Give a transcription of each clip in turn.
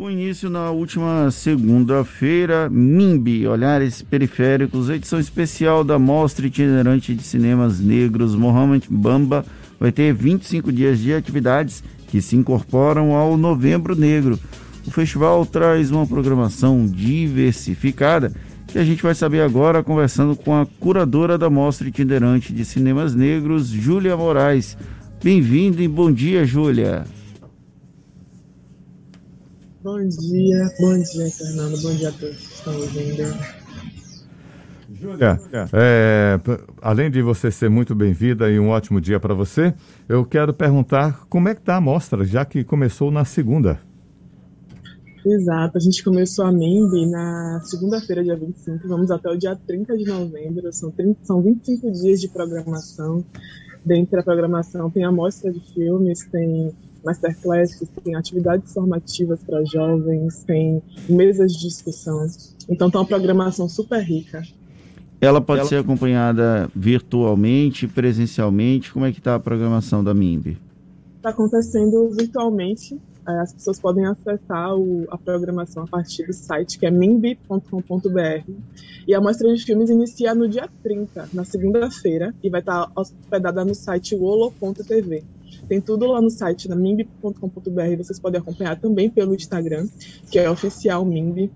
Com início na última segunda-feira, MIMB, Olhares Periféricos, edição especial da Mostra Itinerante de Cinemas Negros Mohamed Bamba, vai ter 25 dias de atividades que se incorporam ao Novembro Negro. O festival traz uma programação diversificada que a gente vai saber agora conversando com a curadora da Mostra Itinerante de Cinemas Negros, Júlia Moraes. Bem-vinda e bom dia, Júlia. Bom dia, bom dia, Fernando. Bom dia a todos que estão ouvindo. Júlia, é, além de você ser muito bem-vinda e um ótimo dia para você, eu quero perguntar como é que está a mostra, já que começou na segunda. Exato, a gente começou a MEMB na segunda-feira, dia 25, vamos até o dia 30 de novembro, são, 30, são 25 dias de programação. Dentro da programação tem a mostra de filmes, tem masterclasses, tem atividades formativas para jovens, tem mesas de discussão. Então, tá uma programação super rica. Ela pode Ela... ser acompanhada virtualmente, presencialmente? Como é que está a programação da MIMB? Está acontecendo virtualmente. É, as pessoas podem acessar o, a programação a partir do site, que é mimb.com.br. E a mostra de filmes inicia no dia 30, na segunda-feira, e vai estar hospedada no site wolo.tv. Tem tudo lá no site da mimb.com.br. Vocês podem acompanhar também pelo Instagram, que é oficial Mimb.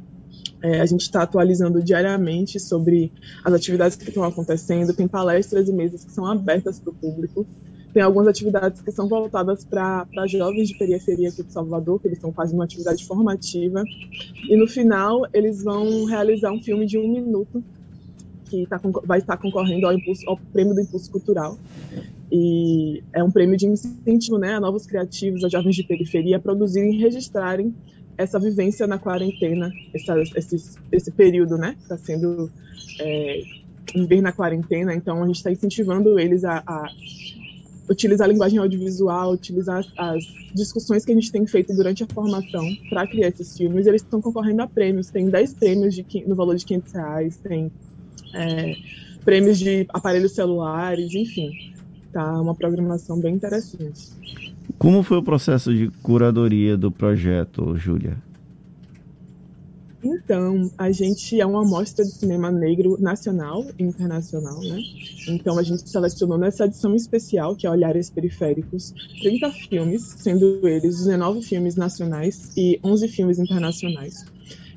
É, a gente está atualizando diariamente sobre as atividades que estão acontecendo. Tem palestras e mesas que são abertas para o público. Tem algumas atividades que são voltadas para jovens de periferia aqui de Salvador, que eles estão fazendo uma atividade formativa. E no final, eles vão realizar um filme de um minuto que tá, vai estar concorrendo ao, impulso, ao prêmio do Impulso Cultural. E é um prêmio de incentivo né, a novos criativos, a jovens de periferia, a produzirem e registrarem essa vivência na quarentena, essa, esse, esse período, né? Está sendo é, viver na quarentena. Então, a gente está incentivando eles a, a, utilizar a linguagem audiovisual, utilizar as, as, discussões que a gente tem feito durante a formação para criar esses filmes. Eles estão concorrendo a prêmios. Tem 10 prêmios de, no valor de 500 reais, tem é, prêmios de aparelhos celulares, enfim. Tá uma programação bem interessante. Como foi o processo de curadoria do projeto, Júlia? Então, a gente é uma amostra de cinema negro nacional e internacional, né? Então, a gente selecionou nessa edição especial, que é Olhares Periféricos, 30 filmes, sendo eles 19 filmes nacionais e 11 filmes internacionais.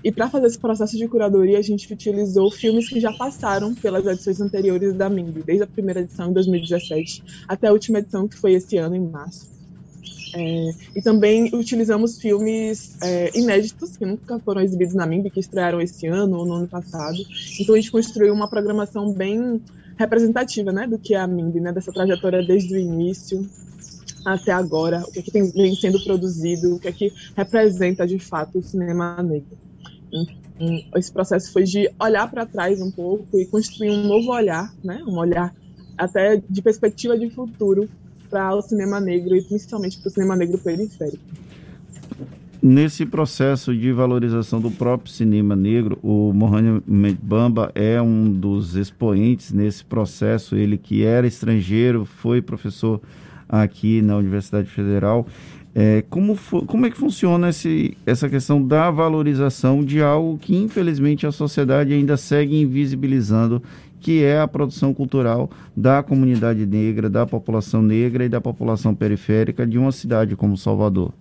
E para fazer esse processo de curadoria, a gente utilizou filmes que já passaram pelas edições anteriores da MIMB, desde a primeira edição em 2017 até a última edição, que foi esse ano, em março. É, e também utilizamos filmes é, inéditos, que nunca foram exibidos na MIMB, que estrearam esse ano ou no ano passado. Então a gente construiu uma programação bem representativa né, do que é a MIMB, né, dessa trajetória desde o início até agora, o que, é que tem, vem sendo produzido, o que é que representa de fato o cinema negro. Esse processo foi de olhar para trás um pouco e construir um novo olhar, né? um olhar até de perspectiva de futuro para o cinema negro e principalmente para o cinema negro periférico. Nesse processo de valorização do próprio cinema negro, o Mohamed Bamba é um dos expoentes nesse processo. Ele que era estrangeiro, foi professor aqui na Universidade Federal é, como, como é que funciona esse, essa questão da valorização de algo que, infelizmente, a sociedade ainda segue invisibilizando, que é a produção cultural da comunidade negra, da população negra e da população periférica de uma cidade como Salvador?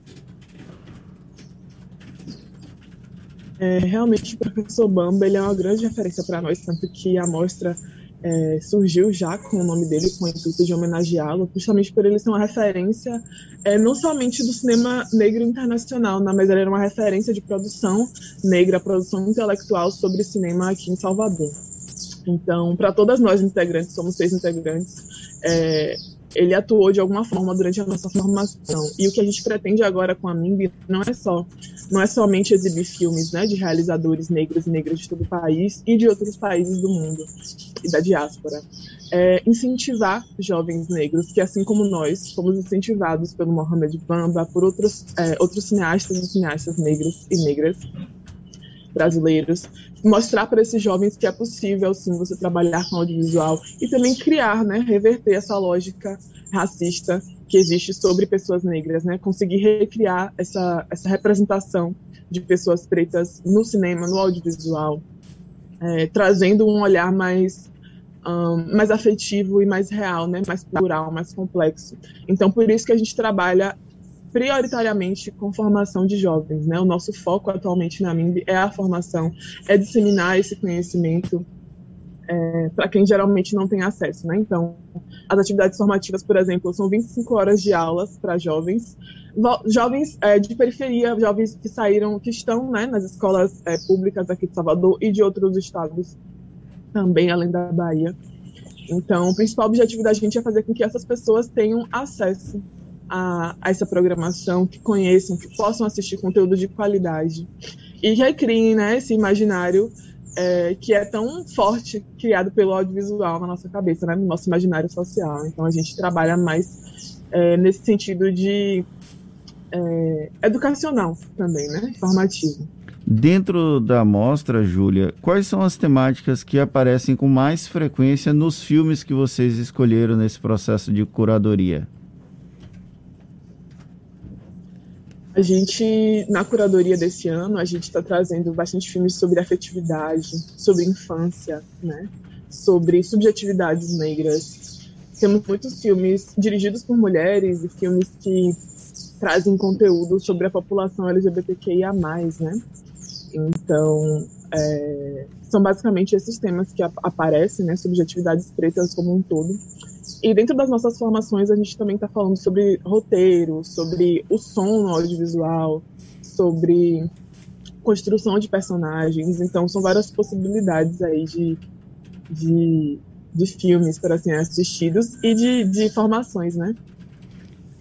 É, realmente, o professor Bamba ele é uma grande referência para nós, tanto que a mostra é, surgiu já com o nome dele, com o intuito de homenageá-lo, justamente por ele ser uma referência é, não somente do cinema negro internacional, né, mas ele era uma referência de produção negra, produção intelectual sobre cinema aqui em Salvador. Então, para todas nós integrantes, somos seis integrantes, é, ele atuou de alguma forma durante a nossa formação. E o que a gente pretende agora com a MIMB não é só não é somente exibir filmes né, de realizadores negros e negras de todo o país e de outros países do mundo e da diáspora. É incentivar jovens negros que, assim como nós, fomos incentivados pelo Mohamed Bamba, por outros, é, outros cineastas e cineastas negros e negras brasileiros, mostrar para esses jovens que é possível, sim, você trabalhar com audiovisual e também criar, né, reverter essa lógica racista que existe sobre pessoas negras, né? Conseguir recriar essa, essa representação de pessoas pretas no cinema, no audiovisual, é, trazendo um olhar mais um, mais afetivo e mais real, né? Mais plural, mais complexo. Então, por isso que a gente trabalha prioritariamente com formação de jovens, né? O nosso foco atualmente na MIMB é a formação, é disseminar esse conhecimento é, para quem geralmente não tem acesso, né? Então, as atividades formativas, por exemplo, são 25 horas de aulas para jovens, jovens é, de periferia, jovens que saíram, que estão né, nas escolas é, públicas aqui de Salvador e de outros estados também, além da Bahia. Então, o principal objetivo da gente é fazer com que essas pessoas tenham acesso a, a essa programação, que conheçam, que possam assistir conteúdo de qualidade e recriem né, esse imaginário é, que é tão forte, criado pelo audiovisual na nossa cabeça, né, no nosso imaginário social. Então a gente trabalha mais é, nesse sentido de é, educacional também, né, formativo. Dentro da mostra, Júlia, quais são as temáticas que aparecem com mais frequência nos filmes que vocês escolheram nesse processo de curadoria? A gente, na curadoria desse ano, a gente está trazendo bastante filmes sobre afetividade, sobre infância, né? sobre subjetividades negras. Temos muitos filmes dirigidos por mulheres e filmes que trazem conteúdo sobre a população LGBTQIA+, né? Então, é, são basicamente esses temas que aparecem, né? Subjetividades pretas como um todo. E dentro das nossas formações, a gente também está falando sobre roteiro, sobre o som no audiovisual, sobre construção de personagens. Então, são várias possibilidades aí de, de, de filmes para serem assistidos e de, de formações, né?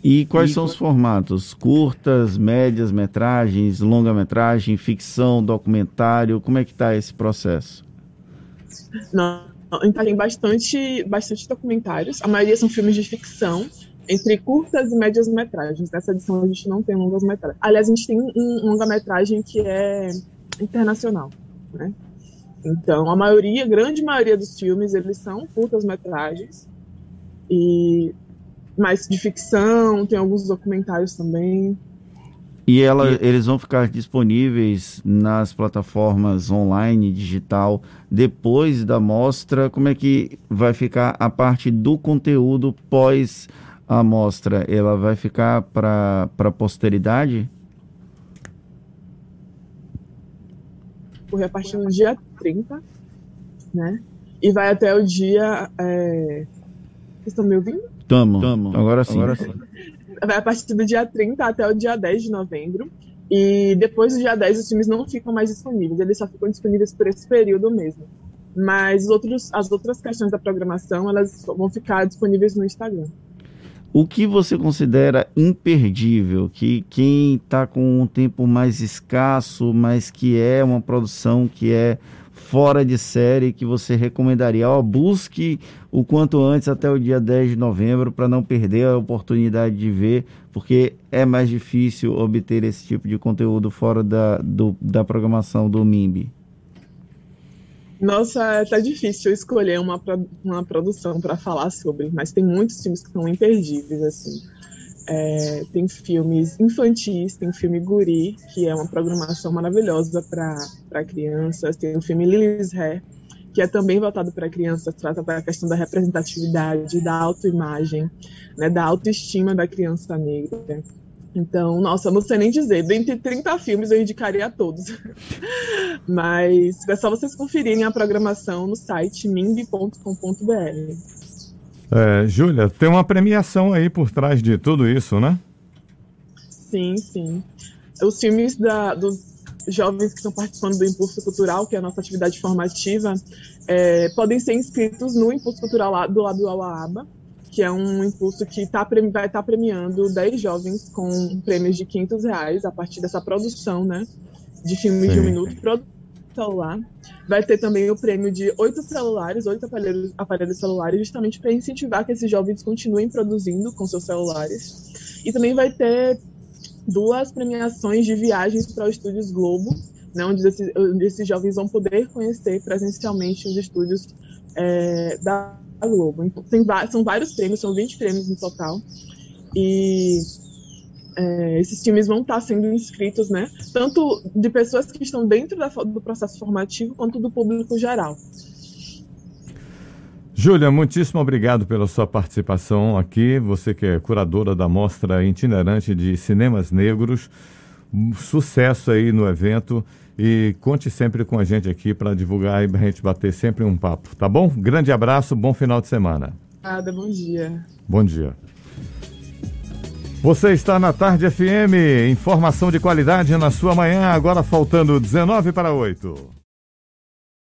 E quais e... são os formatos? Curtas, médias, metragens, longa-metragem, ficção, documentário? Como é que está esse processo? Não, tem bastante, bastante documentários. A maioria são filmes de ficção, entre curtas e médias metragens. Nessa edição a gente não tem longas metragens. Aliás, a gente tem um longa-metragem que é internacional, né? Então, a maioria, a grande maioria dos filmes, eles são curtas-metragens. E mais de ficção, tem alguns documentários também. E ela, e... eles vão ficar disponíveis nas plataformas online, digital, depois da mostra. Como é que vai ficar a parte do conteúdo pós a mostra? Ela vai ficar para a posteridade? Correr a partir do dia 30, né? E vai até o dia. É... Vocês estão me ouvindo? Tamo. Tamo. Agora sim. Agora sim a partir do dia 30 até o dia 10 de novembro. E depois do dia 10 os filmes não ficam mais disponíveis, eles só ficam disponíveis por esse período mesmo. Mas outros, as outras questões da programação, elas vão ficar disponíveis no Instagram. O que você considera imperdível, que quem está com um tempo mais escasso, mas que é uma produção que é fora de série que você recomendaria? Ó, busque o quanto antes até o dia 10 de novembro para não perder a oportunidade de ver, porque é mais difícil obter esse tipo de conteúdo fora da, do, da programação do MIMB. Nossa, tá difícil escolher uma, uma produção para falar sobre, mas tem muitos filmes que são imperdíveis, assim. É, tem filmes infantis, tem filme Guri, que é uma programação maravilhosa para crianças, tem o filme Lily's Hair, que é também voltado para crianças, trata da questão da representatividade, da autoimagem, né, da autoestima da criança negra. Então, nossa, não sei nem dizer, dentre 30 filmes eu indicaria a todos. Mas é só vocês conferirem a programação no site ming.com.br. É, Júlia, tem uma premiação aí por trás de tudo isso, né? Sim, sim. Os filmes da, dos jovens que estão participando do Impulso Cultural, que é a nossa atividade formativa, é, podem ser inscritos no Impulso Cultural lá, do lado do Alaaba, que é um impulso que tá, vai estar tá premiando 10 jovens com prêmios de 500 reais a partir dessa produção, né? De filmes Sim. de um minuto, celular. Vai ter também o prêmio de oito celulares, oito aparelhos, aparelhos celulares, justamente para incentivar que esses jovens continuem produzindo com seus celulares. E também vai ter duas premiações de viagens para os estúdios Globo, né, onde, esses, onde esses jovens vão poder conhecer presencialmente os estúdios é, da Globo. Então, tem, são vários prêmios, são 20 prêmios no total. E é, esses times vão estar sendo inscritos, né? Tanto de pessoas que estão dentro da, do processo formativo, quanto do público geral. Júlia, muitíssimo obrigado pela sua participação aqui. Você que é curadora da Mostra Itinerante de Cinemas Negros. Sucesso aí no evento e conte sempre com a gente aqui para divulgar e a gente bater sempre um papo, tá bom? Grande abraço, bom final de semana. Nada, bom dia. Bom dia. Você está na Tarde FM, informação de qualidade na sua manhã, agora faltando 19 para 8.